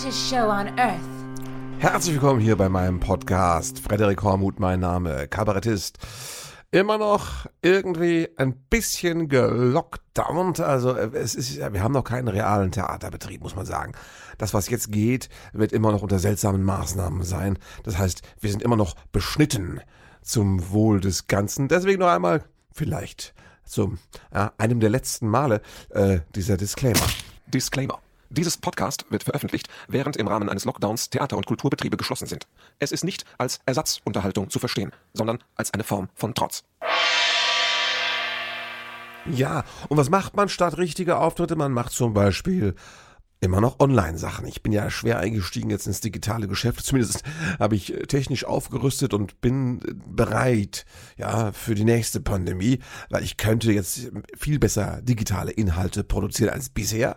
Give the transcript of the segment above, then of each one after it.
greatest show on earth. Herzlich willkommen hier bei meinem Podcast. Frederik Hormuth, mein Name, Kabarettist. Immer noch irgendwie ein bisschen gelockdownt. Also es ist, wir haben noch keinen realen Theaterbetrieb, muss man sagen. Das, was jetzt geht, wird immer noch unter seltsamen Maßnahmen sein. Das heißt, wir sind immer noch beschnitten zum Wohl des Ganzen. Deswegen noch einmal vielleicht zum ja, einem der letzten Male äh, dieser Disclaimer. Disclaimer. Dieses Podcast wird veröffentlicht, während im Rahmen eines Lockdowns Theater- und Kulturbetriebe geschlossen sind. Es ist nicht als Ersatzunterhaltung zu verstehen, sondern als eine Form von Trotz. Ja, und was macht man statt richtiger Auftritte? Man macht zum Beispiel immer noch Online-Sachen. Ich bin ja schwer eingestiegen jetzt ins digitale Geschäft. Zumindest habe ich technisch aufgerüstet und bin bereit, ja, für die nächste Pandemie, weil ich könnte jetzt viel besser digitale Inhalte produzieren als bisher.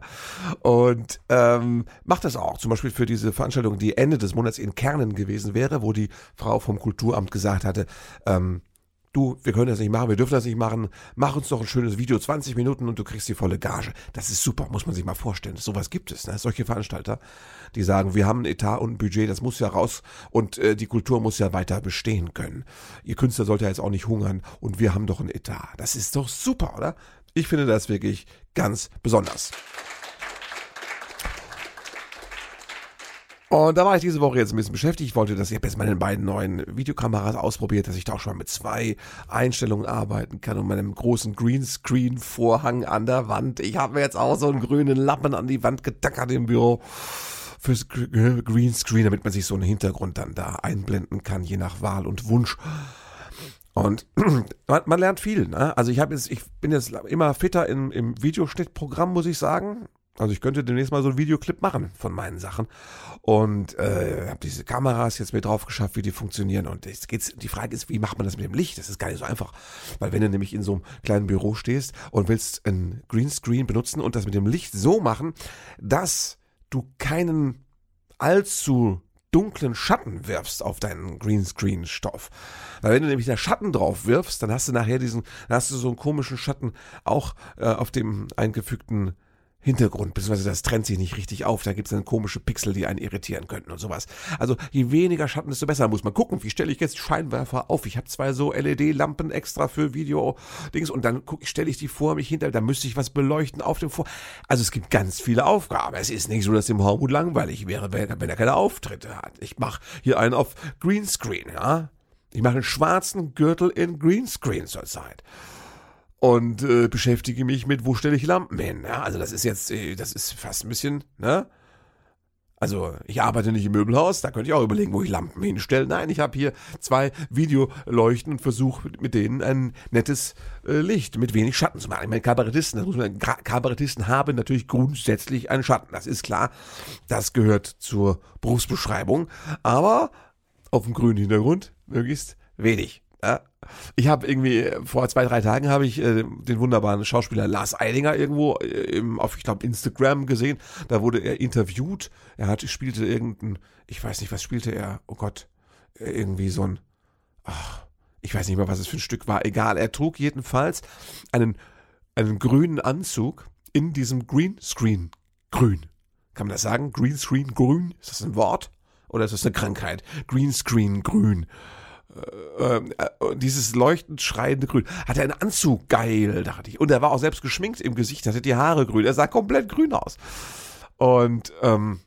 Und ähm, macht das auch. Zum Beispiel für diese Veranstaltung, die Ende des Monats in Kernen gewesen wäre, wo die Frau vom Kulturamt gesagt hatte, ähm, du, wir können das nicht machen, wir dürfen das nicht machen, mach uns doch ein schönes Video, 20 Minuten und du kriegst die volle Gage. Das ist super, muss man sich mal vorstellen. Sowas gibt es, ne? solche Veranstalter, die sagen, wir haben ein Etat und ein Budget, das muss ja raus und äh, die Kultur muss ja weiter bestehen können. Ihr Künstler sollt ja jetzt auch nicht hungern und wir haben doch ein Etat. Das ist doch super, oder? Ich finde das wirklich ganz besonders. Und da war ich diese Woche jetzt ein bisschen beschäftigt. Ich wollte, dass ich jetzt meine beiden neuen Videokameras ausprobiert, dass ich da auch schon mal mit zwei Einstellungen arbeiten kann und meinem großen Greenscreen-Vorhang an der Wand. Ich habe mir jetzt auch so einen grünen Lappen an die Wand getackert im Büro fürs Greenscreen, damit man sich so einen Hintergrund dann da einblenden kann, je nach Wahl und Wunsch. Und man, man lernt viel. Ne? Also ich habe jetzt, ich bin jetzt immer fitter im, im Videoschnittprogramm, muss ich sagen. Also ich könnte demnächst mal so ein Videoclip machen von meinen Sachen und äh, habe diese Kameras jetzt mir drauf geschafft, wie die funktionieren und jetzt geht's. Die Frage ist, wie macht man das mit dem Licht? Das ist gar nicht so einfach, weil wenn du nämlich in so einem kleinen Büro stehst und willst ein Greenscreen benutzen und das mit dem Licht so machen, dass du keinen allzu dunklen Schatten wirfst auf deinen Greenscreen-Stoff. Weil wenn du nämlich da Schatten drauf wirfst, dann hast du nachher diesen, dann hast du so einen komischen Schatten auch äh, auf dem eingefügten Hintergrund, beziehungsweise das trennt sich nicht richtig auf. Da gibt es dann komische Pixel, die einen irritieren könnten und sowas. Also je weniger Schatten, desto besser. Muss man gucken, wie stelle ich jetzt Scheinwerfer auf. Ich habe zwei so LED-Lampen extra für Video-Dings und dann stelle ich die vor mich hinter, da müsste ich was beleuchten auf dem Vor. Also es gibt ganz viele Aufgaben. Es ist nicht so, dass dem Hormut langweilig wäre, wenn, wenn er keine Auftritte hat. Ich mache hier einen auf Greenscreen, ja. Ich mache einen schwarzen Gürtel in Greenscreen zurzeit und äh, beschäftige mich mit, wo stelle ich Lampen hin. Ja, also das ist jetzt, äh, das ist fast ein bisschen, ne? Also ich arbeite nicht im Möbelhaus, da könnte ich auch überlegen, wo ich Lampen hinstelle. Nein, ich habe hier zwei Videoleuchten und versuche mit denen ein nettes äh, Licht mit wenig Schatten zu machen. Ich meine, Kabarettisten, das muss man, Kabarettisten haben natürlich grundsätzlich einen Schatten. Das ist klar, das gehört zur Berufsbeschreibung. Aber auf dem grünen Hintergrund möglichst wenig. Ja, ich habe irgendwie vor zwei, drei Tagen habe ich äh, den wunderbaren Schauspieler Lars Eidinger irgendwo äh, im, auf, ich glaube, Instagram gesehen. Da wurde er interviewt. Er hat, spielte irgendein, ich weiß nicht, was spielte er? Oh Gott, irgendwie so ein, ach, ich weiß nicht mehr, was es für ein Stück war. Egal, er trug jedenfalls einen, einen grünen Anzug in diesem Greenscreen grün. Kann man das sagen? Greenscreen grün? Ist das ein Wort? Oder ist das eine Krankheit? Greenscreen grün. Äh, äh, dieses leuchtend schreiende Grün. Hatte einen Anzug, geil, dachte ich. Und er war auch selbst geschminkt im Gesicht, hatte die Haare grün. Er sah komplett grün aus. Und ähm,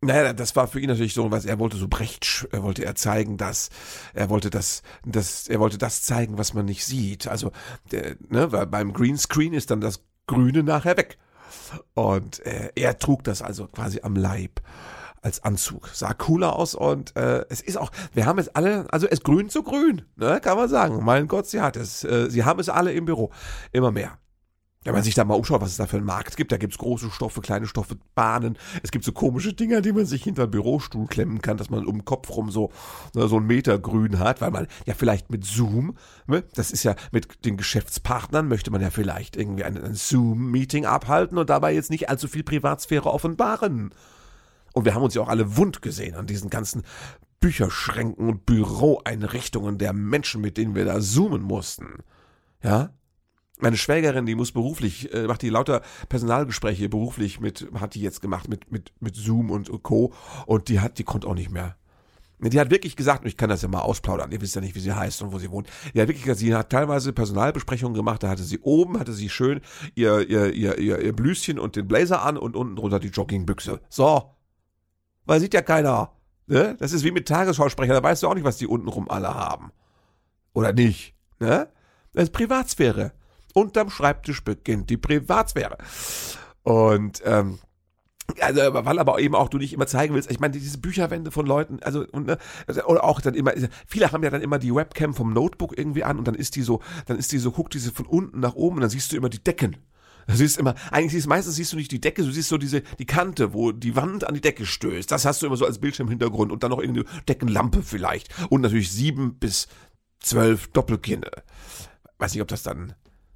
naja, das war für ihn natürlich so, was er wollte so Brecht, er wollte er zeigen, dass er wollte das, das, er wollte das zeigen, was man nicht sieht. Also, der, ne, weil beim Greenscreen ist dann das Grüne nachher weg. Und äh, er trug das also quasi am Leib als Anzug. Sah cooler aus und äh, es ist auch, wir haben es alle, also es grün zu grün, ne, kann man sagen. Mein Gott, sie hat es. Äh, sie haben es alle im Büro. Immer mehr. Wenn man sich da mal umschaut, was es da für einen Markt gibt, da gibt's große Stoffe, kleine Stoffe, Bahnen. Es gibt so komische Dinger, die man sich hinter den Bürostuhl klemmen kann, dass man um den Kopf rum so, ne, so einen Meter grün hat, weil man ja vielleicht mit Zoom, ne, das ist ja mit den Geschäftspartnern, möchte man ja vielleicht irgendwie ein, ein Zoom-Meeting abhalten und dabei jetzt nicht allzu viel Privatsphäre offenbaren. Und wir haben uns ja auch alle wund gesehen an diesen ganzen Bücherschränken und Büroeinrichtungen der Menschen, mit denen wir da zoomen mussten. Ja? Meine Schwägerin, die muss beruflich, äh, macht die lauter Personalgespräche beruflich mit, hat die jetzt gemacht mit, mit, mit Zoom und Co. Und die hat, die konnte auch nicht mehr. Die hat wirklich gesagt, und ich kann das ja mal ausplaudern, ihr wisst ja nicht, wie sie heißt und wo sie wohnt. Die hat wirklich gesagt, sie hat teilweise Personalbesprechungen gemacht, da hatte sie oben, hatte sie schön ihr, ihr, ihr, ihr, ihr Blüschen und den Blazer an und unten drunter die Joggingbüchse. So. Weil sieht ja keiner. Ne? Das ist wie mit Tagesschausprecher, da weißt du auch nicht, was die untenrum alle haben. Oder nicht. Ne? Das ist Privatsphäre. Unterm Schreibtisch beginnt die Privatsphäre. Und ähm, also, weil aber eben auch du nicht immer zeigen willst, ich meine, diese Bücherwände von Leuten, also, und, ne, also, oder auch dann immer, viele haben ja dann immer die Webcam vom Notebook irgendwie an und dann ist die so, dann ist die so, guckt diese von unten nach oben und dann siehst du immer die Decken. Du siehst immer, eigentlich siehst meistens siehst du nicht die Decke, du siehst so diese, die Kante, wo die Wand an die Decke stößt. Das hast du immer so als Bildschirmhintergrund und dann noch irgendeine Deckenlampe vielleicht. Und natürlich sieben bis zwölf Doppelkinder. Weiß nicht, ob das dann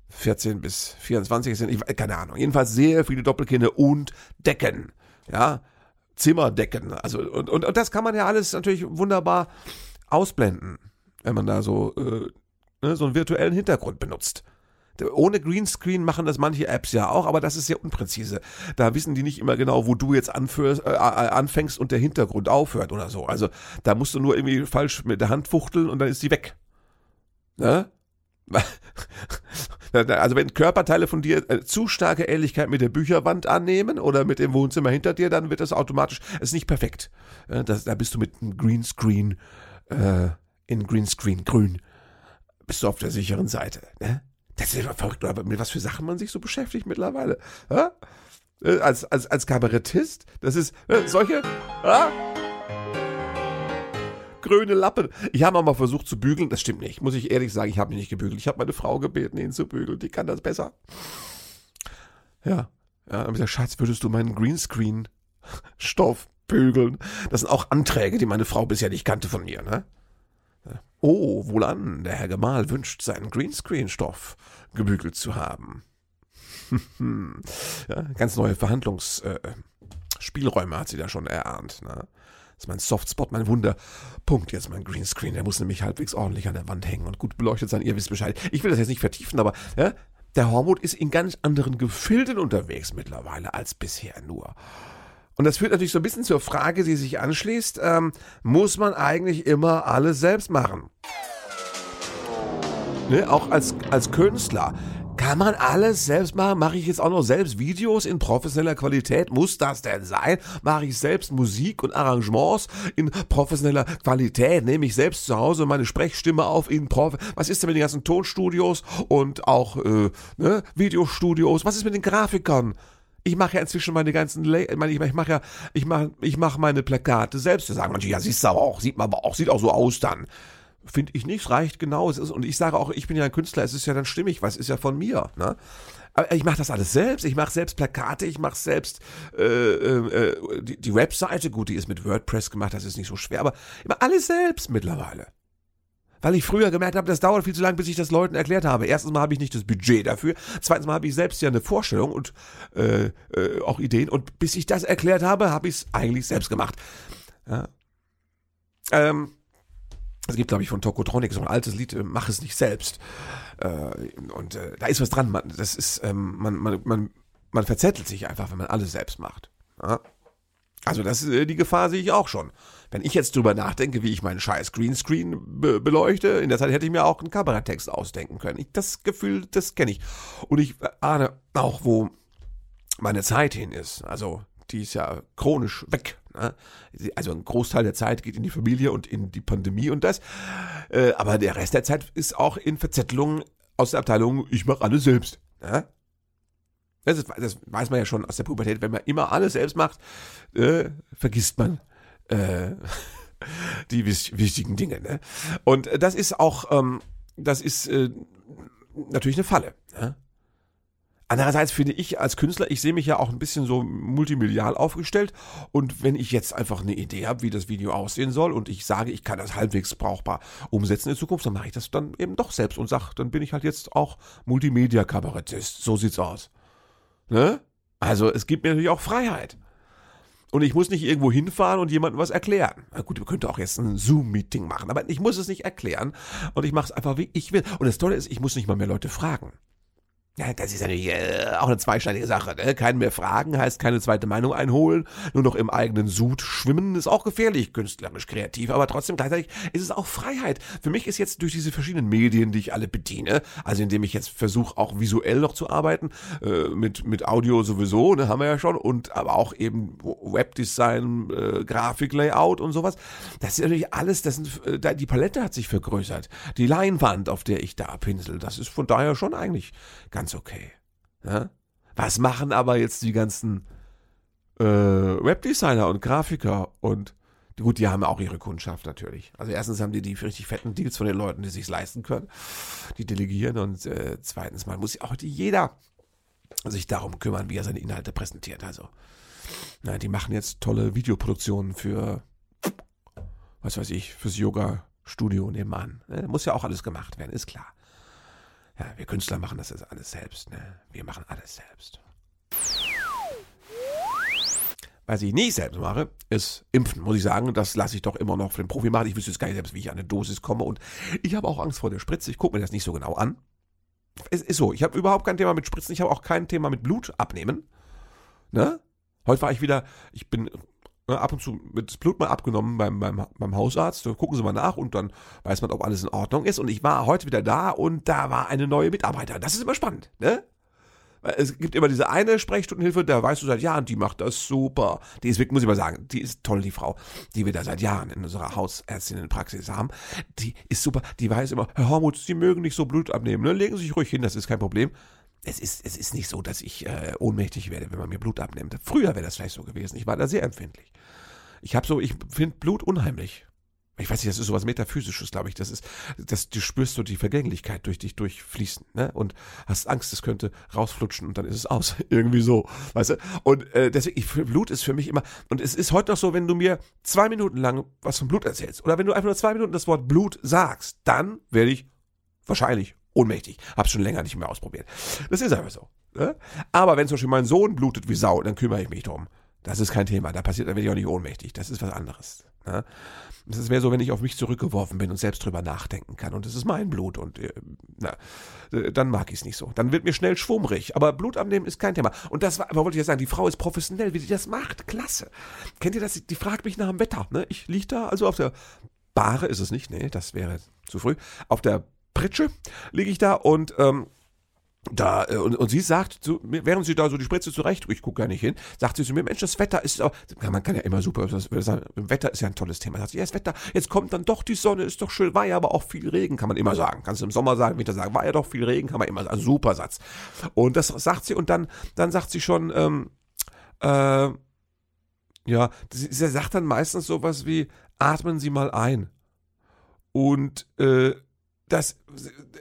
14 bis 24 sind, ich, keine Ahnung. Jedenfalls sehr viele Doppelkinder und Decken. Ja, Zimmerdecken. Also, und, und, und das kann man ja alles natürlich wunderbar ausblenden, wenn man da so, äh, ne, so einen virtuellen Hintergrund benutzt. Ohne Greenscreen machen das manche Apps ja auch, aber das ist ja unpräzise. Da wissen die nicht immer genau, wo du jetzt anführst, äh, äh anfängst und der Hintergrund aufhört oder so. Also da musst du nur irgendwie falsch mit der Hand fuchteln und dann ist die weg. Ne? Also wenn Körperteile von dir äh, zu starke Ähnlichkeit mit der Bücherwand annehmen oder mit dem Wohnzimmer hinter dir, dann wird das automatisch, es ist nicht perfekt. Das, da bist du mit einem Greenscreen, äh, in Greenscreen grün, bist du auf der sicheren Seite. Ne? Das ist ja verrückt, aber mit was für Sachen man sich so beschäftigt mittlerweile. Ja? Äh, als, als, als Kabarettist, das ist äh, solche. Ja? grüne Lappen. Ich habe mal versucht zu bügeln, das stimmt nicht. Muss ich ehrlich sagen, ich habe ihn nicht gebügelt. Ich habe meine Frau gebeten, ihn zu bügeln. Die kann das besser. Ja. Ja, dann gesagt, Schatz, würdest du meinen Greenscreen-Stoff bügeln? Das sind auch Anträge, die meine Frau bisher nicht kannte von mir, ne? Oh, wohlan, der Herr Gemahl wünscht, seinen Greenscreen-Stoff gebügelt zu haben. ja, ganz neue Verhandlungsspielräume äh, hat sie da schon erahnt. Ne? Das ist mein Softspot, mein Wunderpunkt jetzt, mein Greenscreen. Der muss nämlich halbwegs ordentlich an der Wand hängen und gut beleuchtet sein. Ihr wisst Bescheid. Ich will das jetzt nicht vertiefen, aber ja, der Hormut ist in ganz anderen Gefilden unterwegs mittlerweile als bisher nur. Und das führt natürlich so ein bisschen zur Frage, die sich anschließt, ähm, muss man eigentlich immer alles selbst machen? Ne, auch als, als Künstler. Kann man alles selbst machen? Mache ich jetzt auch noch selbst Videos in professioneller Qualität? Muss das denn sein? Mache ich selbst Musik und Arrangements in professioneller Qualität? Nehme ich selbst zu Hause meine Sprechstimme auf in Prof... Was ist denn mit den ganzen Tonstudios und auch äh, ne, Videostudios? Was ist mit den Grafikern? Ich mache ja inzwischen meine ganzen, Le ich, meine, ich mache ja, ich mache, ich mache meine Plakate selbst. Da sagen manche, ja, siehst du aber auch, sieht man aber auch, sieht auch so aus dann. Finde ich nicht, reicht genau. Es ist, und ich sage auch, ich bin ja ein Künstler, es ist ja dann stimmig, was ist ja von mir. Ne? Aber ich mache das alles selbst. Ich mache selbst Plakate, ich mache selbst äh, äh, die, die Webseite. Gut, die ist mit WordPress gemacht, das ist nicht so schwer, aber mache alles selbst mittlerweile. Weil ich früher gemerkt habe, das dauert viel zu lange, bis ich das Leuten erklärt habe. Erstens mal habe ich nicht das Budget dafür. Zweitens mal habe ich selbst ja eine Vorstellung und äh, äh, auch Ideen. Und bis ich das erklärt habe, habe ich es eigentlich selbst gemacht. Ja. Ähm, es gibt, glaube ich, von Tokotronic so ein altes Lied, äh, Mach es nicht selbst. Äh, und äh, da ist was dran. Man, das ist, ähm, man, man, man, man verzettelt sich einfach, wenn man alles selbst macht. Ja? Also das ist, die Gefahr sehe ich auch schon. Wenn ich jetzt drüber nachdenke, wie ich meinen scheiß Greenscreen be beleuchte, in der Zeit hätte ich mir auch einen Kabaretttext ausdenken können. Ich, das Gefühl, das kenne ich. Und ich ahne auch, wo meine Zeit hin ist. Also die ist ja chronisch weg. Ne? Also ein Großteil der Zeit geht in die Familie und in die Pandemie und das. Äh, aber der Rest der Zeit ist auch in Verzettelungen aus der Abteilung, ich mache alles selbst. Ne? Das, das, weiß man ja schon aus der Pubertät. Wenn man immer alles selbst macht, äh, vergisst man äh, die wichtigen Dinge. Ne? Und das ist auch, ähm, das ist äh, natürlich eine Falle. Ne? Andererseits finde ich als Künstler, ich sehe mich ja auch ein bisschen so multimedial aufgestellt und wenn ich jetzt einfach eine Idee habe, wie das Video aussehen soll und ich sage, ich kann das halbwegs brauchbar umsetzen in Zukunft, dann mache ich das dann eben doch selbst und sage, dann bin ich halt jetzt auch Multimedia-Kabarettist. So sieht's aus. Ne? Also es gibt mir natürlich auch Freiheit. Und ich muss nicht irgendwo hinfahren und jemandem was erklären. Na gut, wir könnten auch jetzt ein Zoom-Meeting machen, aber ich muss es nicht erklären und ich mache es einfach, wie ich will. Und das Tolle ist, ich muss nicht mal mehr Leute fragen. Ja, das ist natürlich äh, auch eine zweischneidige Sache. Ne? Keinen mehr fragen heißt keine zweite Meinung einholen. Nur noch im eigenen Sud schwimmen ist auch gefährlich, künstlerisch, kreativ. Aber trotzdem gleichzeitig ist es auch Freiheit. Für mich ist jetzt durch diese verschiedenen Medien, die ich alle bediene, also indem ich jetzt versuche, auch visuell noch zu arbeiten, äh, mit, mit Audio sowieso, ne, haben wir ja schon, und aber auch eben Webdesign, äh, Grafiklayout und sowas. Das ist natürlich alles, das sind, äh, die Palette hat sich vergrößert. Die Leinwand, auf der ich da pinsel, das ist von daher schon eigentlich ganz okay. Ja? Was machen aber jetzt die ganzen äh, Webdesigner und Grafiker und gut, die haben auch ihre Kundschaft natürlich. Also erstens haben die die richtig fetten Deals von den Leuten, die sich leisten können, die delegieren und äh, zweitens mal muss auch jeder sich darum kümmern, wie er seine Inhalte präsentiert. Also, na, die machen jetzt tolle Videoproduktionen für, was weiß ich, fürs Yoga-Studio nebenan. Ne? Muss ja auch alles gemacht werden, ist klar. Ja, wir Künstler machen das jetzt alles selbst, ne? Wir machen alles selbst. Was ich nicht selbst mache, ist impfen, muss ich sagen. Das lasse ich doch immer noch für den Profi machen. Ich wüsste jetzt gar nicht selbst, wie ich an eine Dosis komme. Und ich habe auch Angst vor der Spritze. Ich gucke mir das nicht so genau an. Es ist so, ich habe überhaupt kein Thema mit Spritzen. Ich habe auch kein Thema mit Blut abnehmen. Ne? Heute war ich wieder, ich bin ab und zu wird das Blut mal abgenommen beim, beim, beim Hausarzt. Da gucken sie mal nach und dann weiß man, ob alles in Ordnung ist. Und ich war heute wieder da und da war eine neue Mitarbeiterin. Das ist immer spannend, ne? Es gibt immer diese eine Sprechstundenhilfe, da weißt du seit Jahren, die macht das super. Die ist wirklich, muss ich mal sagen, die ist toll, die Frau, die wir da seit Jahren in unserer Hausärztinnenpraxis haben. Die ist super, die weiß immer, Herr Hormuth, Sie mögen nicht so Blut abnehmen, ne? Legen Sie sich ruhig hin, das ist kein Problem es ist, es ist nicht so, dass ich äh, ohnmächtig werde, wenn man mir Blut abnimmt. Früher wäre das vielleicht so gewesen. Ich war da sehr empfindlich. Ich habe so, ich finde Blut unheimlich. Ich weiß nicht, das ist sowas Metaphysisches, glaube ich. Das ist, das, du spürst so die Vergänglichkeit durch dich durchfließen, ne? Und hast Angst, es könnte rausflutschen und dann ist es aus. Irgendwie so, weißt du? Und äh, deswegen, ich, Blut ist für mich immer, und es ist heute noch so, wenn du mir zwei Minuten lang was von Blut erzählst, oder wenn du einfach nur zwei Minuten das Wort Blut sagst, dann werde ich wahrscheinlich ohnmächtig. Hab's schon länger nicht mehr ausprobiert. Das ist einfach so. Ne? Aber wenn zum Beispiel mein Sohn blutet wie Sau, dann kümmere ich mich drum. Das ist kein Thema. Da passiert, da werde ich auch nicht ohnmächtig. Das ist was anderes. Ne? Das ist mehr so, wenn ich auf mich zurückgeworfen bin und selbst drüber nachdenken kann. Und es ist mein Blut. Und äh, na, äh, dann mag ich es nicht so. Dann wird mir schnell schwummrig. Aber Blut abnehmen ist kein Thema. Und das war, wollte ich ja sagen, die Frau ist professionell, wie sie das macht. Klasse. Kennt ihr das? Die fragt mich nach dem Wetter. Ne? Ich liege da, also auf der Bahre ist es nicht. Nee, das wäre zu früh. Auf der Pritsche liege ich da und ähm, da, äh, und, und sie sagt, zu, während sie da so die Spritze zurecht, ich gucke gar nicht hin, sagt sie zu mir, Mensch, das Wetter ist auch, man kann ja immer super, das, Wetter ist ja ein tolles Thema. Sagt sie, ja, das Wetter, jetzt kommt dann doch die Sonne, ist doch schön, war ja aber auch viel Regen, kann man immer sagen. Kannst du im Sommer sagen, Winter sagen, war ja doch viel Regen, kann man immer sagen, super Satz. Und das sagt sie und dann, dann sagt sie schon, ähm, äh, ja, sie, sie sagt dann meistens sowas wie, atmen Sie mal ein. Und, äh, das,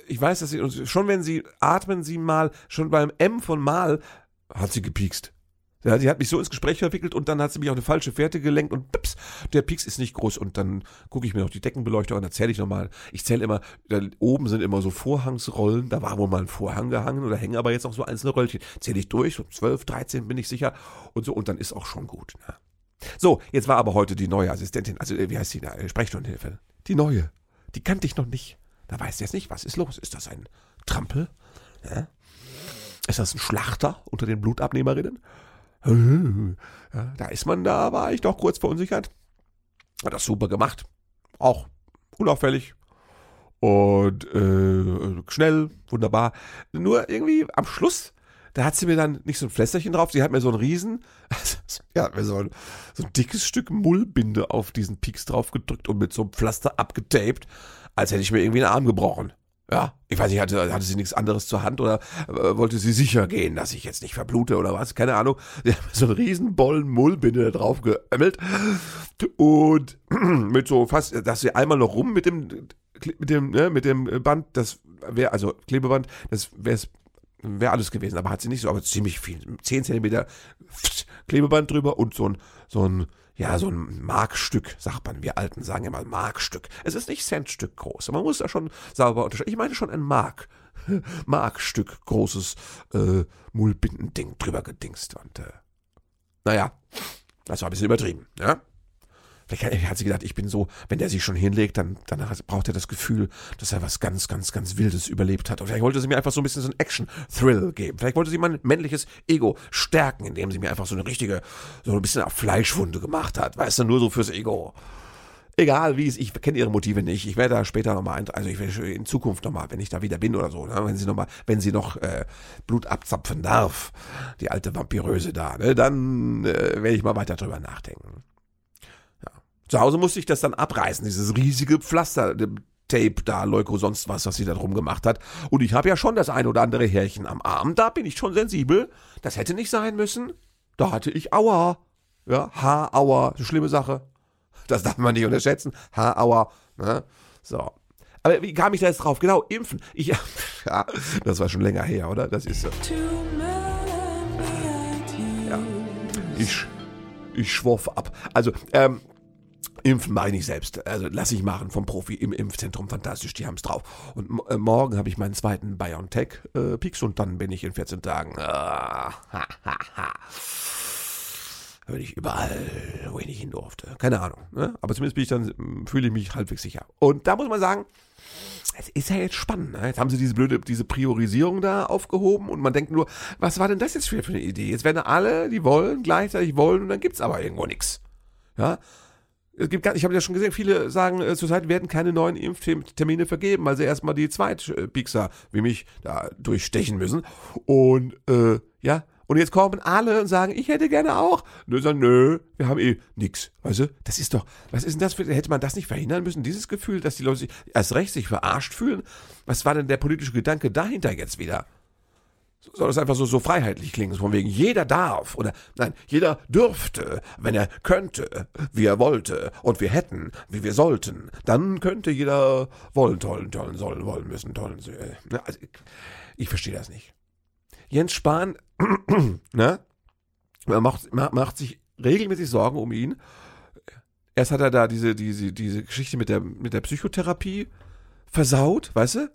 ich weiß, dass sie, schon wenn sie atmen, sie mal, schon beim M von mal, hat sie gepiekst. Ja, sie hat mich so ins Gespräch verwickelt und dann hat sie mich auf eine falsche Fährte gelenkt und pips, der Pieks ist nicht groß und dann gucke ich mir noch die Deckenbeleuchtung an, erzähle ich nochmal. Ich zähle immer, da oben sind immer so Vorhangsrollen, da war wohl mal ein Vorhang gehangen oder hängen aber jetzt noch so einzelne Röllchen. Zähle ich durch, so 12, 13 bin ich sicher und so und dann ist auch schon gut. Ne? So, jetzt war aber heute die neue Assistentin, also wie heißt die, Sprechstundenhilfe? Die neue. Die kannte ich noch nicht. Da weiß jetzt nicht, was ist los? Ist das ein Trampel? Ja? Ist das ein Schlachter unter den Blutabnehmerinnen? Ja, da ist man, da war ich doch kurz verunsichert. Hat das super gemacht. Auch unauffällig. Und äh, schnell, wunderbar. Nur irgendwie am Schluss, da hat sie mir dann nicht so ein Flässerchen drauf, sie hat mir so ein Riesen, ja, so ein, so ein dickes Stück Mullbinde auf diesen Pieks drauf gedrückt und mit so einem Pflaster abgetaped als hätte ich mir irgendwie einen Arm gebrochen. Ja, ich weiß nicht, hatte, hatte sie nichts anderes zur Hand oder äh, wollte sie sicher gehen, dass ich jetzt nicht verblute oder was? Keine Ahnung. Sie hat so einen riesen Bollen Mullbinde drauf geömmelt und mit so fast, dass sie einmal noch rum mit dem, mit dem, ne, mit dem Band, das wäre, also Klebeband, das wäre wäre alles gewesen, aber hat sie nicht so, aber ziemlich viel. 10 Zentimeter Klebeband drüber und so ein, so ein ja, so ein Markstück, sagt man. Wir Alten sagen immer Markstück. Es ist nicht Centstück groß. Man muss da schon sauber unterscheiden. Ich meine schon ein Mark. Markstück großes äh, Mullbindending drüber gedingst. Und äh, naja, das war ein bisschen übertrieben. Ja? Vielleicht hat sie gedacht, ich bin so, wenn der sich schon hinlegt, dann, dann braucht er das Gefühl, dass er was ganz, ganz, ganz Wildes überlebt hat. Und vielleicht wollte sie mir einfach so ein bisschen so einen Action-Thrill geben. Vielleicht wollte sie mein männliches Ego stärken, indem sie mir einfach so eine richtige, so ein bisschen auf Fleischwunde gemacht hat. Weißt du, nur so fürs Ego. Egal wie es, ich kenne ihre Motive nicht. Ich werde da später nochmal, also ich werde in Zukunft nochmal, wenn ich da wieder bin oder so, ne, wenn sie nochmal, wenn sie noch äh, Blut abzapfen darf, die alte Vampiröse da, ne, dann äh, werde ich mal weiter drüber nachdenken. Zu Hause musste ich das dann abreißen, dieses riesige Pflaster, Tape da, Leuko, sonst was, was sie da drum gemacht hat. Und ich habe ja schon das ein oder andere Härchen am Arm, da bin ich schon sensibel. Das hätte nicht sein müssen. Da hatte ich Aua. Ja, Haarauer, schlimme Sache. Das darf man nicht unterschätzen. Haarauer. Ne? So. Aber wie kam ich da jetzt drauf? Genau, impfen. Ich, ja, das war schon länger her, oder? Das ist so. Ja. Ich, ich schworf ab. Also, ähm, Impfen mache ich nicht selbst. Also lasse ich machen vom Profi im Impfzentrum. Fantastisch, die haben es drauf. Und äh, morgen habe ich meinen zweiten BioNTech-Peaks äh, und dann bin ich in 14 Tagen. Äh, ha. Bin ich überall, wo ich nicht hin durfte. Keine Ahnung. Ne? Aber zumindest bin ich dann, fühle ich mich halbwegs sicher. Und da muss man sagen, es ist ja jetzt spannend. Ne? Jetzt haben sie diese blöde, diese Priorisierung da aufgehoben und man denkt nur, was war denn das jetzt für eine Idee? Jetzt werden alle, die wollen, gleichzeitig wollen und dann gibt es aber irgendwo nichts. Ja, es gibt, ich habe ja schon gesehen, viele sagen, äh, zurzeit werden keine neuen Impftermine vergeben, weil sie erstmal die Zweitpixer wie mich da durchstechen müssen. Und äh, ja, und jetzt kommen alle und sagen, ich hätte gerne auch. Nö, sagen, nö, wir haben eh nix. Weißt du, das ist doch, was ist denn das für, hätte man das nicht verhindern müssen, dieses Gefühl, dass die Leute sich erst recht sich verarscht fühlen? Was war denn der politische Gedanke dahinter jetzt wieder? Soll das einfach so, so freiheitlich klingen, von wegen jeder darf oder nein, jeder dürfte, wenn er könnte, wie er wollte und wir hätten, wie wir sollten, dann könnte jeder wollen, tollen, tollen, sollen, wollen, müssen, tollen. Äh, also, ich, ich verstehe das nicht. Jens Spahn, ne, man macht, macht sich regelmäßig Sorgen um ihn. Erst hat er da diese, diese, diese Geschichte mit der, mit der Psychotherapie versaut, weißt du?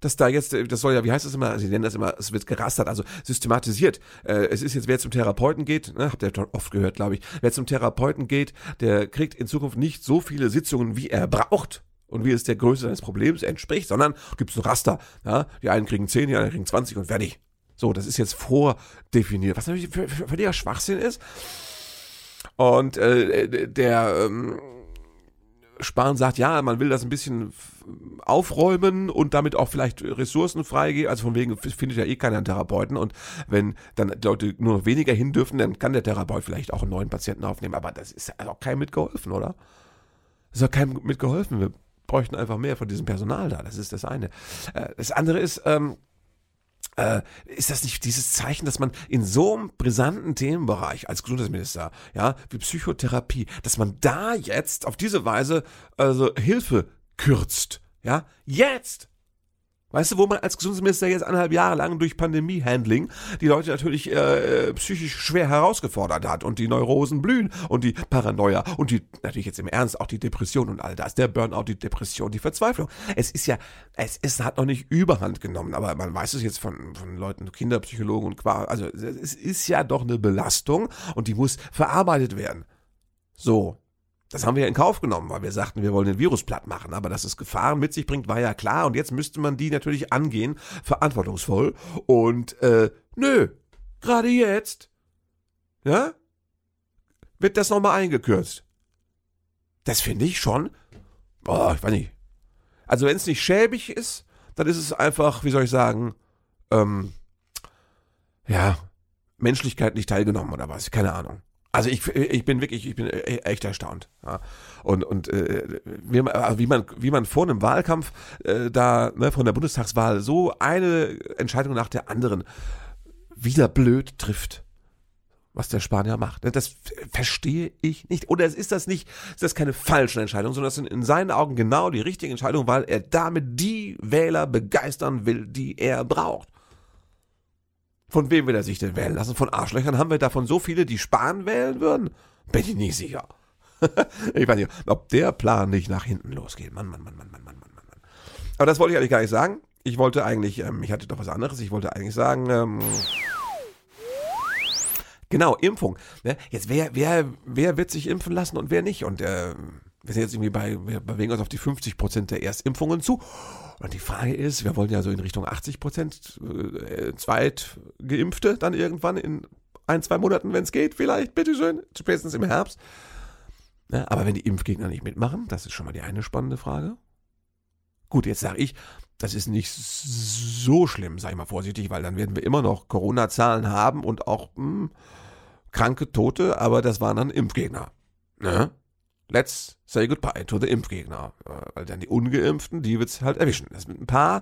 Dass da jetzt, das soll ja, wie heißt das immer, sie nennen das immer, es wird gerastert, also systematisiert. Äh, es ist jetzt, wer zum Therapeuten geht, ne, habt ihr oft gehört, glaube ich, wer zum Therapeuten geht, der kriegt in Zukunft nicht so viele Sitzungen, wie er braucht und wie es der Größe seines Problems entspricht, sondern gibt es ein Raster. Ja? Die einen kriegen 10, die anderen kriegen 20 und fertig. So, das ist jetzt vordefiniert, was natürlich völliger Schwachsinn ist. Und äh, der ähm, Spahn sagt, ja, man will das ein bisschen aufräumen und damit auch vielleicht Ressourcen freigeben. Also von wegen findet ja eh keiner einen Therapeuten und wenn dann Leute nur noch weniger hin dürfen, dann kann der Therapeut vielleicht auch einen neuen Patienten aufnehmen. Aber das ist auch keinem mitgeholfen, oder? Das ist auch keinem mitgeholfen. Wir bräuchten einfach mehr von diesem Personal da. Das ist das eine. Äh, das andere ist, ähm, äh, ist das nicht dieses Zeichen, dass man in so einem brisanten Themenbereich als Gesundheitsminister, ja, wie Psychotherapie, dass man da jetzt auf diese Weise also Hilfe kürzt, ja, jetzt Weißt du, wo man als Gesundheitsminister jetzt eineinhalb Jahre lang durch Pandemie-Handling die Leute natürlich äh, psychisch schwer herausgefordert hat und die Neurosen blühen und die Paranoia und die, natürlich jetzt im Ernst, auch die Depression und all das, der Burnout, die Depression, die Verzweiflung. Es ist ja, es ist, hat noch nicht überhand genommen, aber man weiß es jetzt von, von Leuten, Kinderpsychologen und qua, also es ist ja doch eine Belastung und die muss verarbeitet werden. So, das haben wir ja in Kauf genommen, weil wir sagten, wir wollen den Virus platt machen. Aber dass es Gefahren mit sich bringt, war ja klar. Und jetzt müsste man die natürlich angehen, verantwortungsvoll. Und äh, nö, gerade jetzt, ja, wird das nochmal eingekürzt. Das finde ich schon, boah, ich weiß nicht. Also wenn es nicht schäbig ist, dann ist es einfach, wie soll ich sagen, ähm, ja, Menschlichkeit nicht teilgenommen oder was, keine Ahnung. Also ich, ich bin wirklich, ich bin e-, echt erstaunt. Ja. Und, und äh, wie, man, also wie, man, wie man vor einem Wahlkampf äh, da, ne, von der Bundestagswahl so eine Entscheidung nach der anderen wieder blöd trifft. Was der Spanier macht. Ne, das verstehe ich nicht. Oder ist das nicht, ist das keine falsche Entscheidung, sondern das sind in seinen Augen genau die richtige Entscheidung, weil er damit die Wähler begeistern will, die er braucht. Von wem will er sich denn wählen lassen? Von Arschlöchern haben wir davon so viele, die Spahn wählen würden? Bin ich nicht sicher. ich weiß nicht, ob der Plan nicht nach hinten losgeht. Mann, Mann, Mann, Mann, Mann, Mann, Mann, Mann. Aber das wollte ich eigentlich gar nicht sagen. Ich wollte eigentlich, ähm, ich hatte doch was anderes. Ich wollte eigentlich sagen, ähm, Genau, Impfung. Ne? Jetzt, wer, wer, wer wird sich impfen lassen und wer nicht? Und äh, wir sind jetzt irgendwie bei, wir bewegen uns auf die 50 Prozent der Erstimpfungen zu. Und die Frage ist, wir wollen ja so in Richtung 80 Prozent äh, Zweitgeimpfte dann irgendwann in ein, zwei Monaten, wenn es geht, vielleicht, bitteschön, spätestens im Herbst. Ja, aber wenn die Impfgegner nicht mitmachen, das ist schon mal die eine spannende Frage. Gut, jetzt sage ich, das ist nicht so schlimm, sage ich mal vorsichtig, weil dann werden wir immer noch Corona-Zahlen haben und auch mh, hm, kranke Tote, aber das waren dann Impfgegner. Ne? Let's say goodbye to the Impfgegner. Weil dann die Ungeimpften, die wird's halt erwischen. Das mit ein paar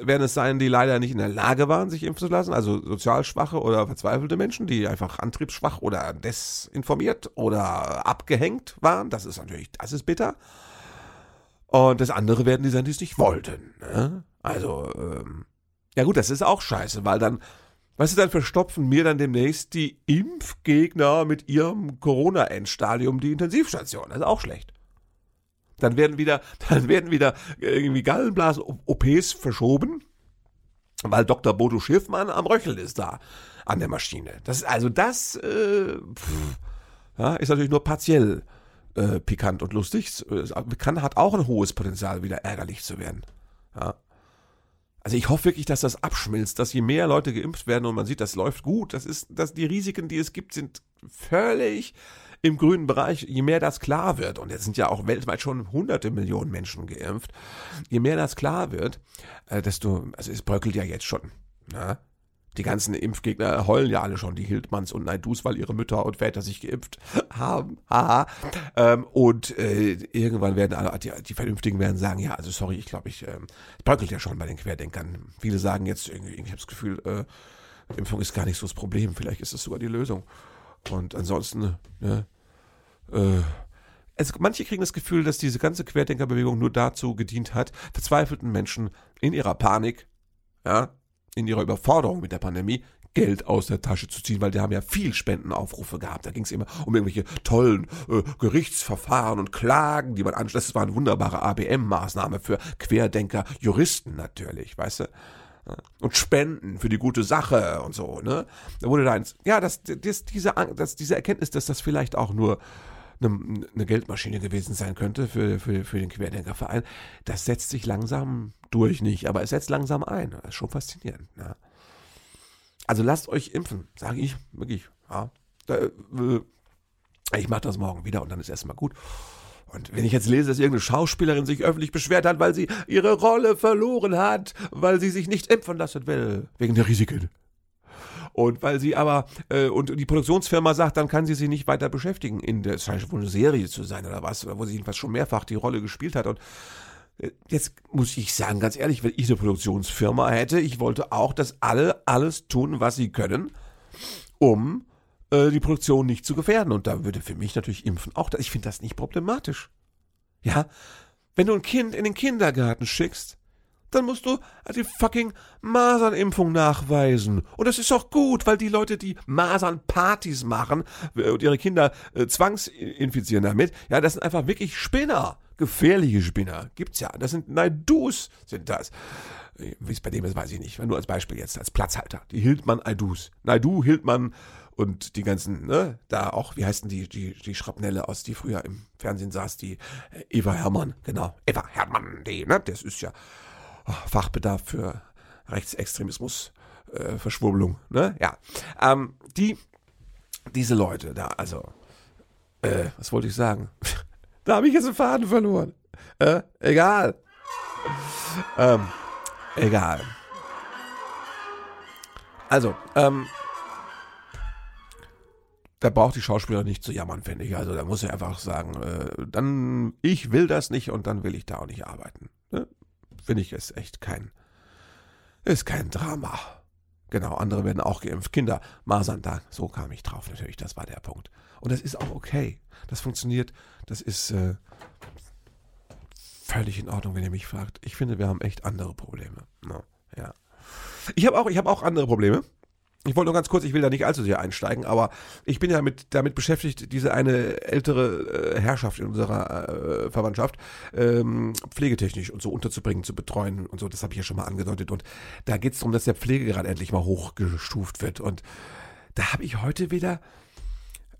werden es sein, die leider nicht in der Lage waren, sich impfen zu lassen, also sozial schwache oder verzweifelte Menschen, die einfach antriebsschwach oder desinformiert oder abgehängt waren. Das ist natürlich, das ist bitter. Und das andere werden die sein, die es nicht wollten. Ne? Also, ähm, ja gut, das ist auch scheiße, weil dann Weißt du, dann verstopfen mir dann demnächst die Impfgegner mit ihrem Corona-Endstadium die Intensivstation. Das ist auch schlecht. Dann werden wieder, dann werden wieder irgendwie Gallenblasen-OPs verschoben, weil Dr. Bodo Schiffmann am Röcheln ist da an der Maschine. Das ist also das äh, pff, ja, ist natürlich nur partiell äh, pikant und lustig. Es kann, hat auch ein hohes Potenzial, wieder ärgerlich zu werden. Ja. Also ich hoffe wirklich, dass das abschmilzt, dass je mehr Leute geimpft werden und man sieht, das läuft gut, das ist, dass die Risiken, die es gibt, sind völlig im grünen Bereich, je mehr das klar wird, und jetzt sind ja auch weltweit schon hunderte Millionen Menschen geimpft, je mehr das klar wird, äh, desto, also es bröckelt ja jetzt schon. Ne? Die ganzen Impfgegner heulen ja alle schon, die Hildmanns und Neidus, weil ihre Mütter und Väter sich geimpft haben. Haha. Ähm, und äh, irgendwann werden alle, die, die Vernünftigen werden sagen, ja, also sorry, ich glaube, ich, äh, bröckelt ja schon bei den Querdenkern. Viele sagen jetzt irgendwie, ich habe das Gefühl, äh, Impfung ist gar nicht so das Problem, vielleicht ist es sogar die Lösung. Und ansonsten, ne, äh, also manche kriegen das Gefühl, dass diese ganze Querdenkerbewegung nur dazu gedient hat, verzweifelten Menschen in ihrer Panik, ja, in ihrer Überforderung mit der Pandemie Geld aus der Tasche zu ziehen, weil die haben ja viel Spendenaufrufe gehabt. Da ging es immer um irgendwelche tollen äh, Gerichtsverfahren und Klagen, die man anschließt. Das war eine wunderbare ABM-Maßnahme für Querdenker, Juristen natürlich, weißt du? Und Spenden für die gute Sache und so, ne? Da wurde da eins, ja, das, das, diese, das, diese Erkenntnis, dass das vielleicht auch nur eine, eine Geldmaschine gewesen sein könnte für, für, für den Querdenkerverein, das setzt sich langsam durch nicht, aber es setzt langsam ein. Das ist schon faszinierend. Ja. Also lasst euch impfen, sage ich wirklich. Ja. Äh, ich mache das morgen wieder und dann ist erstmal gut. Und wenn ich jetzt lese, dass irgendeine Schauspielerin sich öffentlich beschwert hat, weil sie ihre Rolle verloren hat, weil sie sich nicht impfen lassen will, wegen der Risiken. Und weil sie aber, äh, und die Produktionsfirma sagt, dann kann sie sich nicht weiter beschäftigen. In der, es scheint wohl eine Serie zu sein oder was, wo sie jedenfalls schon mehrfach die Rolle gespielt hat. Und äh, Jetzt muss ich sagen, ganz ehrlich, wenn ich eine Produktionsfirma hätte, ich wollte auch, dass alle alles tun, was sie können, um äh, die Produktion nicht zu gefährden. Und da würde für mich natürlich Impfen auch, ich finde das nicht problematisch. Ja, wenn du ein Kind in den Kindergarten schickst, dann musst du die fucking Masernimpfung nachweisen. Und das ist doch gut, weil die Leute, die Masernpartys machen äh, und ihre Kinder äh, zwangsinfizieren damit, ja, das sind einfach wirklich Spinner. Gefährliche Spinner. Gibt's ja. Das sind Naidus, sind das. Wie es bei dem ist, weiß ich nicht. Nur als Beispiel jetzt, als Platzhalter. Die Hildmann Aidus. Naidu, Hildmann und die ganzen, ne, da auch, wie heißen die, die, die Schrapnelle aus, die früher im Fernsehen saß, die äh, Eva Hermann, genau. Eva Hermann, die, ne, das ist ja, Fachbedarf für Rechtsextremismus, äh, Verschwurbelung, ne? Ja. Ähm, die, diese Leute da, also, äh, was wollte ich sagen? da habe ich jetzt einen Faden verloren. Äh, egal. Ähm, egal. Also, ähm, da braucht die Schauspieler nicht zu jammern, finde ich. Also da muss er einfach sagen, äh, dann ich will das nicht und dann will ich da auch nicht arbeiten. Ne? Finde ich, ist echt kein, ist kein Drama. Genau, andere werden auch geimpft. Kinder, Masern, da, so kam ich drauf natürlich, das war der Punkt. Und das ist auch okay. Das funktioniert, das ist äh, völlig in Ordnung, wenn ihr mich fragt. Ich finde, wir haben echt andere Probleme. No, ja. Ich habe auch, hab auch andere Probleme. Ich wollte nur ganz kurz, ich will da nicht allzu sehr einsteigen, aber ich bin ja mit, damit beschäftigt, diese eine ältere äh, Herrschaft in unserer äh, Verwandtschaft ähm, pflegetechnisch und so unterzubringen, zu betreuen und so. Das habe ich ja schon mal angedeutet. Und da geht es darum, dass der Pflegegrad endlich mal hochgestuft wird. Und da habe ich heute wieder,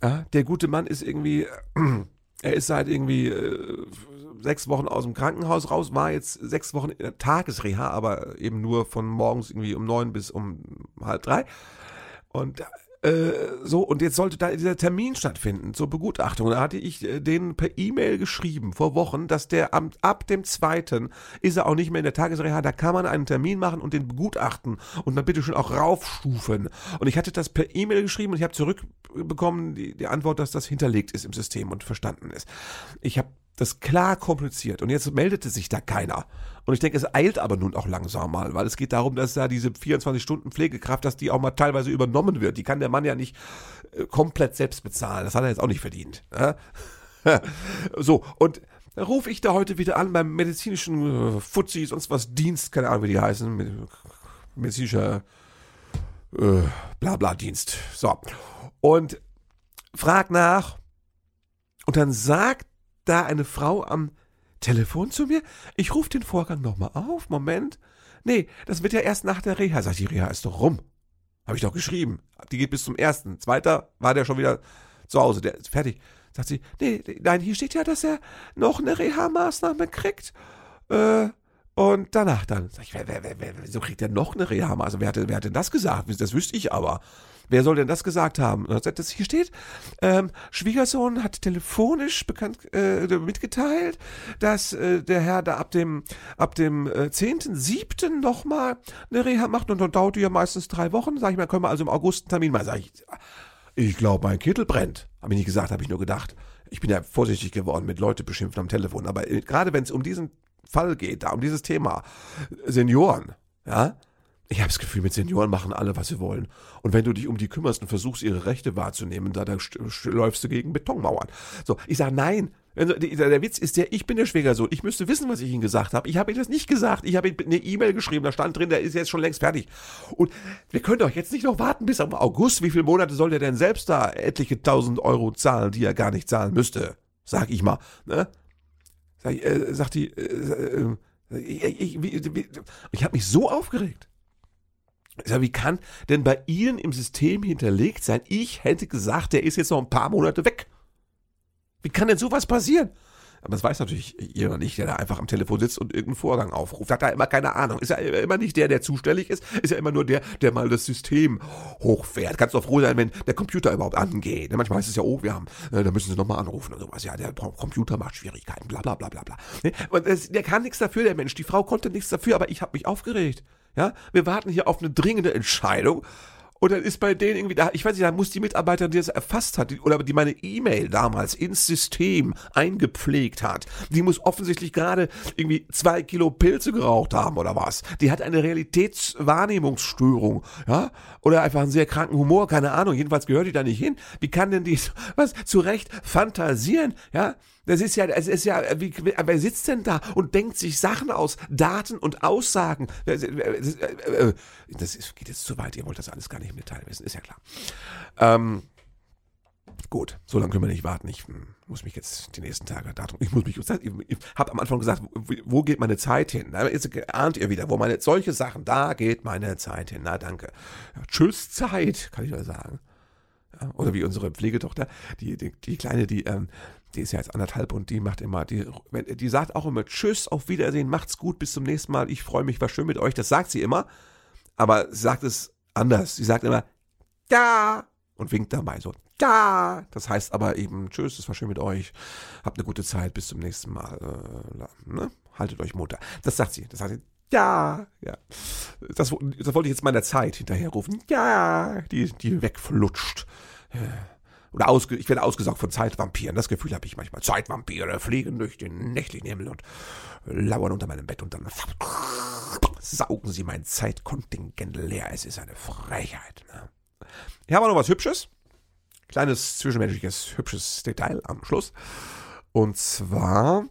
äh, der gute Mann ist irgendwie, äh, er ist seit irgendwie äh, sechs Wochen aus dem Krankenhaus raus, war jetzt sechs Wochen in der Tagesreha, aber eben nur von morgens irgendwie um neun bis um halb drei. Und äh, so, und jetzt sollte da dieser Termin stattfinden zur Begutachtung. Da hatte ich äh, denen per E-Mail geschrieben vor Wochen, dass der am, ab dem zweiten ist er auch nicht mehr in der Tagesreha, da kann man einen Termin machen und den begutachten und dann bitte schon auch raufstufen. Und ich hatte das per E-Mail geschrieben und ich habe zurückbekommen die, die Antwort, dass das hinterlegt ist im System und verstanden ist. Ich habe das klar kompliziert. Und jetzt meldete sich da keiner. Und ich denke, es eilt aber nun auch langsam mal, weil es geht darum, dass da diese 24-Stunden-Pflegekraft, dass die auch mal teilweise übernommen wird. Die kann der Mann ja nicht äh, komplett selbst bezahlen. Das hat er jetzt auch nicht verdient. Ja? so, und da rufe ich da heute wieder an beim medizinischen äh, Fuzzi, sonst was Dienst, keine Ahnung, wie die heißen, medizinischer äh, Blabla-Dienst. So. Und frag nach. Und dann sagt da eine Frau am Telefon zu mir? Ich rufe den Vorgang nochmal auf. Moment. Nee, das wird ja erst nach der Reha. Sag ich, die Reha ist doch rum. Habe ich doch geschrieben. Die geht bis zum ersten. Zweiter war der schon wieder zu Hause. Der ist fertig. Sagt sie, nee, nein, hier steht ja, dass er noch eine Reha-Maßnahme kriegt. Äh, und danach dann. Sag ich, wer, wer, wer, wer, wieso kriegt er noch eine Reha-Maßnahme? Wer, hat, wer hat denn das gesagt? Das wüsste ich aber. Wer soll denn das gesagt haben? Das hier steht, ähm, Schwiegersohn hat telefonisch bekannt äh, mitgeteilt, dass äh, der Herr da ab dem ab dem äh, 10.7. nochmal eine Reha macht und dann dauert die ja meistens drei Wochen. Sag ich mal, können wir also im August einen Termin machen. Sag ich, ich glaube, mein Kittel brennt. Habe ich nicht gesagt, habe ich nur gedacht. Ich bin ja vorsichtig geworden mit Leute beschimpfen am Telefon. Aber äh, gerade wenn es um diesen Fall geht, da um dieses Thema Senioren, ja, ich habe das Gefühl, mit Senioren machen alle, was sie wollen. Und wenn du dich um die kümmerst und versuchst, ihre Rechte wahrzunehmen, da, da läufst du gegen Betonmauern. So, ich sage nein. Der Witz ist der, ich bin der Schwiegersohn. Ich müsste wissen, was ich ihm gesagt habe. Ich habe ihm das nicht gesagt. Ich habe ihm eine E-Mail geschrieben, da stand drin, der ist jetzt schon längst fertig. Und wir können doch jetzt nicht noch warten bis am August. Wie viele Monate soll der denn selbst da etliche tausend Euro zahlen, die er gar nicht zahlen müsste? Sag ich mal. Ne? Sag, äh, sagt die, äh, äh, ich, ich, ich habe mich so aufgeregt. Ich sag, wie kann denn bei Ihnen im System hinterlegt sein, ich hätte gesagt, der ist jetzt noch ein paar Monate weg? Wie kann denn sowas passieren? Aber das weiß natürlich jeder nicht, der da einfach am Telefon sitzt und irgendeinen Vorgang aufruft. Hat da immer keine Ahnung. Ist ja immer nicht der, der zuständig ist. Ist ja immer nur der, der mal das System hochfährt. Kannst du froh sein, wenn der Computer überhaupt angeht. Manchmal heißt es ja, oh, wir haben, äh, da müssen sie nochmal anrufen und sowas. Ja, der Computer macht Schwierigkeiten, bla, bla, bla, bla, bla. Ne? Und das, der kann nichts dafür, der Mensch. Die Frau konnte nichts dafür, aber ich habe mich aufgeregt. Ja, wir warten hier auf eine dringende Entscheidung. Und dann ist bei denen irgendwie da, ich weiß nicht, da muss die Mitarbeiterin, die das erfasst hat, die, oder die meine E-Mail damals ins System eingepflegt hat, die muss offensichtlich gerade irgendwie zwei Kilo Pilze geraucht haben oder was. Die hat eine Realitätswahrnehmungsstörung, ja, oder einfach einen sehr kranken Humor, keine Ahnung. Jedenfalls gehört die da nicht hin. Wie kann denn die, was, zu Recht fantasieren, ja? Das ist ja, es ist ja, wie, wer sitzt denn da und denkt sich Sachen aus, Daten und Aussagen? Das ist, geht jetzt zu weit, ihr wollt das alles gar nicht Detail wissen, ist ja klar. Ähm, gut, so lange können wir nicht warten. Ich hm, muss mich jetzt die nächsten Tage Datum, ich muss mich, ich habe am Anfang gesagt, wo geht meine Zeit hin? Na, jetzt ahnt ihr wieder, wo meine, solche Sachen, da geht meine Zeit hin. Na, danke. Ja, tschüss Zeit, kann ich mal sagen. Ja, oder wie unsere Pflegetochter, die, die, die Kleine, die, ähm, die ist ja jetzt anderthalb und die macht immer, die, die sagt auch immer Tschüss, auf Wiedersehen, macht's gut, bis zum nächsten Mal, ich freue mich, war schön mit euch. Das sagt sie immer, aber sie sagt es anders. Sie sagt immer Ja und winkt dabei so Ja. Das heißt aber eben Tschüss, es war schön mit euch, habt eine gute Zeit, bis zum nächsten Mal. Äh, ne? Haltet euch Mutter. Das sagt sie. Das sagt sie. Ja, ja. Das, das wollte ich jetzt meiner Zeit hinterherrufen. Ja, die, die wegflutscht. Ja. Oder ausge, ich werde ausgesaugt von Zeitvampiren. Das Gefühl habe ich manchmal. Zeitvampire fliegen durch den nächtlichen Himmel und lauern unter meinem Bett und dann saugen sie mein Zeitkontingent leer. Es ist eine Frechheit. Ne? Hier haben wir noch was Hübsches. Kleines zwischenmenschliches, hübsches Detail am Schluss. Und zwar,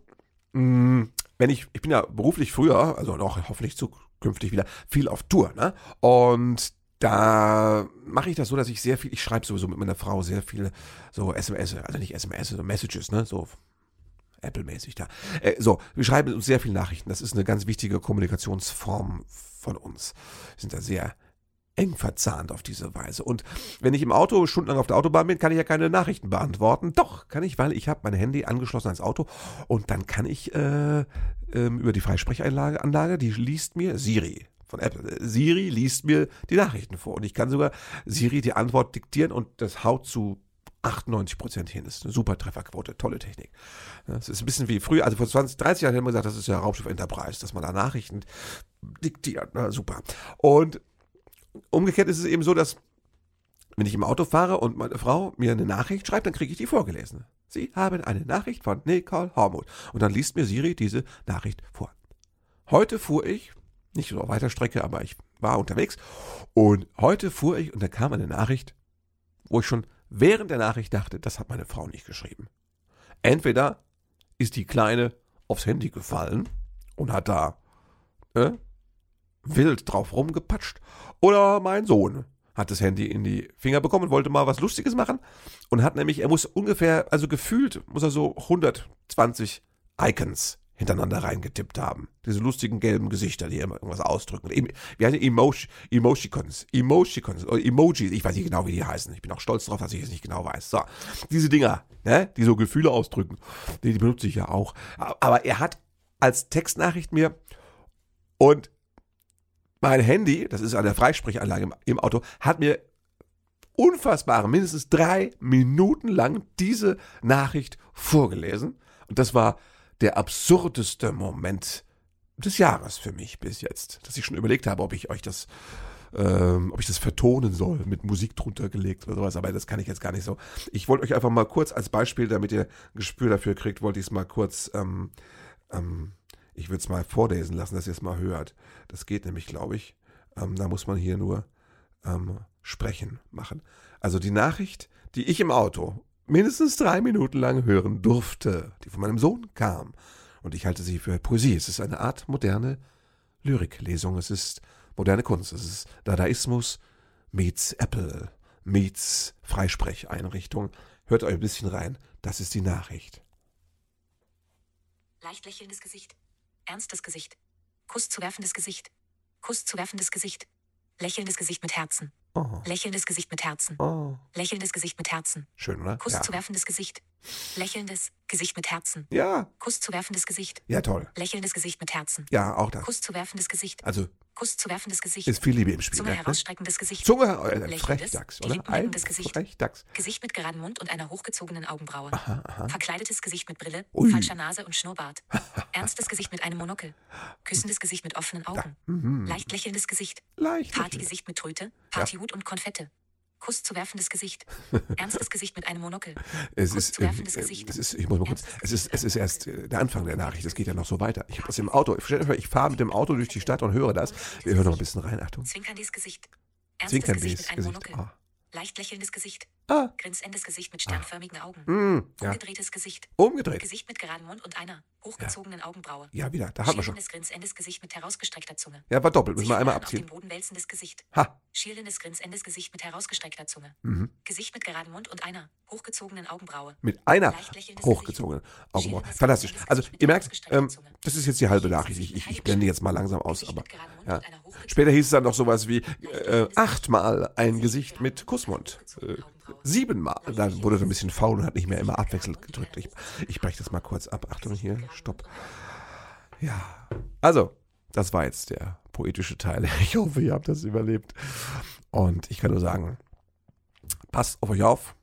mh, hm, wenn ich, ich bin ja beruflich früher, also auch hoffentlich zukünftig wieder, viel auf Tour, ne? Und da mache ich das so, dass ich sehr viel, ich schreibe sowieso mit meiner Frau sehr viele so SMS, also nicht SMS, so Messages, ne, so Apple-mäßig da. Äh, so, wir schreiben uns sehr viele Nachrichten. Das ist eine ganz wichtige Kommunikationsform von uns. Wir sind da sehr eng verzahnt auf diese Weise. Und wenn ich im Auto stundenlang auf der Autobahn bin, kann ich ja keine Nachrichten beantworten. Doch, kann ich, weil ich habe mein Handy angeschlossen ans Auto und dann kann ich äh, äh, über die Freisprechanlage, Anlage, die liest mir Siri von Apple. Siri liest mir die Nachrichten vor und ich kann sogar Siri die Antwort diktieren und das haut zu 98 Prozent hin. Das ist eine super Trefferquote, tolle Technik. Das ist ein bisschen wie früher, also vor 20, 30 Jahren haben wir gesagt, das ist ja Raumschiff Enterprise, dass man da Nachrichten diktiert. Na, super. Und umgekehrt ist es eben so, dass wenn ich im Auto fahre und meine Frau mir eine Nachricht schreibt, dann kriege ich die vorgelesen. Sie haben eine Nachricht von Nicole Hormuth. Und dann liest mir Siri diese Nachricht vor. Heute fuhr ich, nicht so auf weiter Strecke, aber ich war unterwegs. Und heute fuhr ich und da kam eine Nachricht, wo ich schon während der Nachricht dachte, das hat meine Frau nicht geschrieben. Entweder ist die Kleine aufs Handy gefallen und hat da äh, wild drauf rumgepatscht, oder mein Sohn hat das Handy in die Finger bekommen und wollte mal was Lustiges machen und hat nämlich, er muss ungefähr, also gefühlt, muss er so 120 Icons hintereinander reingetippt haben. Diese lustigen gelben Gesichter, die immer irgendwas ausdrücken. Wie heißen Emoji, Emoticons oder Emojis, ich weiß nicht genau, wie die heißen. Ich bin auch stolz darauf, dass ich es nicht genau weiß. So, diese Dinger, ne, die so Gefühle ausdrücken, die, die benutze ich ja auch. Aber er hat als Textnachricht mir und mein Handy, das ist an der Freisprechanlage im Auto, hat mir unfassbare, mindestens drei Minuten lang diese Nachricht vorgelesen. Und das war der absurdeste Moment des Jahres für mich bis jetzt, dass ich schon überlegt habe, ob ich euch das, ähm, ob ich das vertonen soll, mit Musik drunter gelegt oder sowas, aber das kann ich jetzt gar nicht so. Ich wollte euch einfach mal kurz als Beispiel, damit ihr ein Gespür dafür kriegt, wollte ich es mal kurz, ähm, ähm, ich würde es mal vorlesen lassen, dass ihr es mal hört. Das geht nämlich, glaube ich. Ähm, da muss man hier nur ähm, sprechen machen. Also die Nachricht, die ich im Auto mindestens drei Minuten lang hören durfte, die von meinem Sohn kam. Und ich halte sie für Poesie. Es ist eine Art moderne Lyriklesung. Es ist moderne Kunst. Es ist Dadaismus meets Apple, meets Freisprecheinrichtung. Hört euch ein bisschen rein. Das ist die Nachricht. Leicht lächelndes Gesicht. Ernstes Gesicht. Kuss zu werfendes Gesicht. Kuss zu werfendes Gesicht. Lächelndes Gesicht mit Herzen. Oh. Lächelndes Gesicht mit Herzen. Oh. Lächelndes Gesicht mit Herzen. Schön, oder? Kuss ja. zu werfendes Gesicht. Lächelndes Gesicht mit Herzen. ja, Kuss zu werfendes Gesicht. ja, toll. Lächelndes Gesicht mit Herzen. Ja, auch das. Kuss zu werfendes Gesicht. Also Kuss zu werfendes Gesicht. ist viel Liebe im Spiel. Zunge Ne? herausstreckendes Gesicht. Zunge, äh, Lächelndes, Frechdachs, oder? Ein Gesicht. Frechdachs. Gesicht mit geradem Mund und einer hochgezogenen Augenbraue. Aha, aha. Verkleidetes Gesicht mit Brille, Ui. falscher Nase und Schnurrbart. Ernstes Gesicht mit einem Monokel. Küssendes Gesicht mit offenen Augen. Mhm. Leicht lächelndes Gesicht. Leicht. Partygesicht mit Tröte, Partyhut und Konfette. Kuss zu werfendes Gesicht. Ernstes Gesicht mit einem Monokel. Es Kuss ist, zu äh, werfendes äh, Gesicht. das ist, ich muss mal kurz, es ist, es ist erst der Anfang der Nachricht, es geht ja noch so weiter. Ich habe das im Auto, vor, ich fahre mit dem Auto durch die Stadt und höre das. Wir hören noch ein bisschen rein, Achtung. Zwinkerndes Gesicht. Ernstes Zwinkerndes Gesicht mit einem Gesicht. Monokel. Ah. Leicht lächelndes Gesicht. Ah. Grinsendes Gesicht mit sternförmigen Augen. Mm, ja. Umgedrehtes Gesicht. Umgedreht. Gesicht mit geradem Mund und einer hochgezogenen Augenbraue. Ja, wieder, da hat man schon. Grinsendes Gesicht mit herausgestreckter Zunge. Ja, war doppelt, müssen wir einmal auf dem abziehen. Boden wälzendes Gesicht. Ha. Schielendes, grinsendes Gesicht mit herausgestreckter Zunge. Mhm. Gesicht mit geradem Mund und einer hochgezogenen Augenbraue. Mit einer Leicht lächelndes hochgezogenen Augenbraue. Fantastisch. Also, Gesicht ihr merkt, ähm, das ist jetzt die halbe Nachricht. Ich, Gesicht ich, ich blende jetzt mal langsam aus, Gesicht aber. Ja. hochgezogenen Später hieß es dann noch sowas wie äh, achtmal ein Gesicht mit Kussmund. Äh, siebenmal. Dann wurde er ein bisschen faul und hat nicht mehr immer abwechselnd gedrückt. Ich, ich breche das mal kurz ab. Achtung hier, stopp. Ja, also, das war jetzt der poetische Teil. Ich hoffe, ihr habt das überlebt. Und ich kann nur sagen, passt auf euch auf,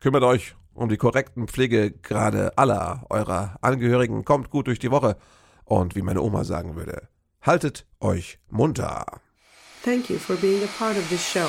kümmert euch um die korrekten Pflegegrade aller eurer Angehörigen, kommt gut durch die Woche und wie meine Oma sagen würde, haltet euch munter. Thank you for being a part of this show.